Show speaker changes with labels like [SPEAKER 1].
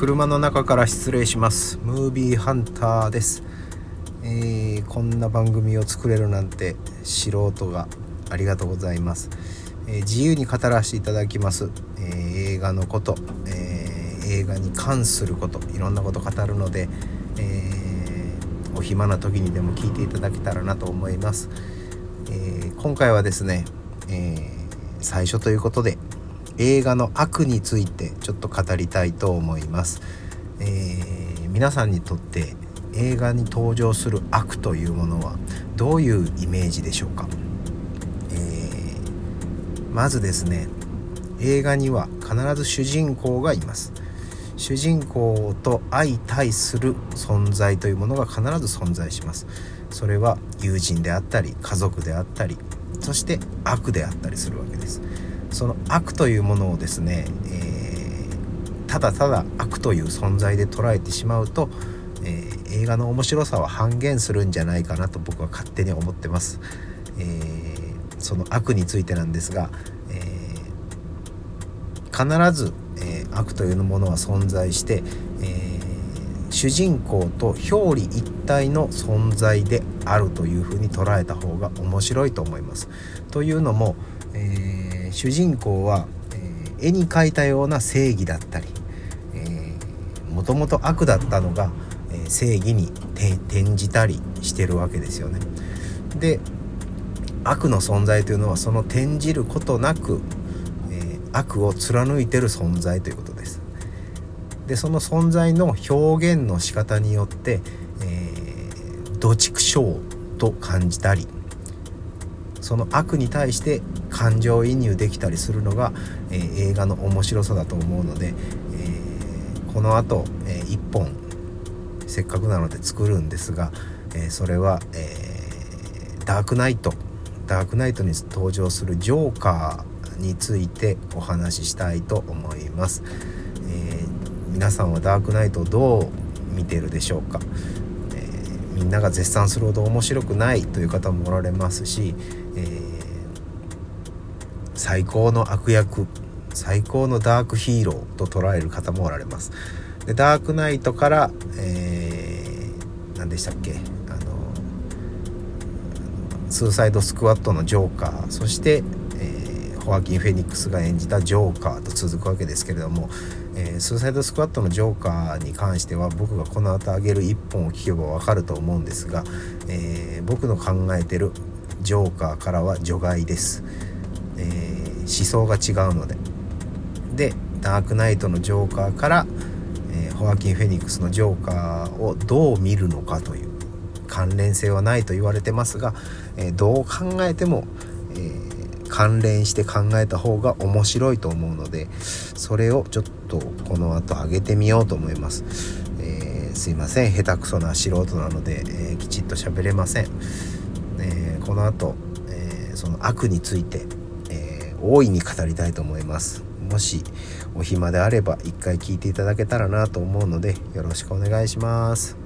[SPEAKER 1] 車の中から失礼します。ムービーハンターです、えー、こんな番組を作れるなんて素人がありがとうございます、えー、自由に語らせていただきます、えー、映画のこと、え映画に関すること。いろんなこと語るので、えお暇な時にでも聞いていただけたらなと思います、え今回はですね、え最初ということで映画の悪についてちょっと語りたいと思います、えー、皆さんにとって映画に登場する悪というものはどういうイメージでしょうか、えー、まずですね映画には必ず主人公がいます。主人公と相対する存在というものが必ず存在します。それは友人であったり家族であったりそして悪であったりするわけです。その悪というものをですね、えー、ただただ悪という存在で捉えてしまうと、えー、映画の面白さは半減するんじゃないかなと僕は勝手に思ってます、えー、その悪についてなんですが、え必ず、え悪というものは存在して、え主人公と表裏一体の存在であるというふうに捉えた方が面白いと思います。というのも、えー主人公は、えー、絵に描いたような正義だったりもともと悪だったのが、えー、正義に転じたりしてるわけですよね。で悪の存在というのはその転じることなく、え、悪を貫いてる存在ということです。でその存在の表現の仕方によって、えー、土畜生と感じたりその悪に対して感情移入できたりするのが、えー、映画の面白さだと思うので、えー、このあと、え1本せっかくなので作るんですが、えそれは、えダークナイトダークナイトに登場するジョーカーについてお話ししたいと思います、え皆さんはダークナイトどう見てるでしょうか、みんなが絶賛するほど面白くないという方もおられますし、えー最高の悪役最高のダークヒーローと捉える方もおられます。でダークナイトから、えー、何でしたっけ？あのスーサイドスクワットのジョーカー。そして、ホアキン・フェニックスが演じたジョーカーと続くわけですけれども、えー、スーサイドスクワットのジョーカーに関しては僕がこの後あげる1本を聞けばわかると思うんですが、えー、僕の考えてるジョーカーからは除外です。えー、思想が違うのででダークナイトのジョーカーから、え、ホアキン・フェニックスのジョーカーをどう見るのかという関連性はないと言われてますが、え、どう考えても、関連して考えた方が面白いと思うのでそれをちょっとこの後上げてみようと思います、えすいません。下手くそな素人なので、えきちっと喋れません、えこの後、えその悪についてえ大いに語りたいと思います。もしお暇であれば一回聞いていただけたらなと思うのでよろしくお願いします。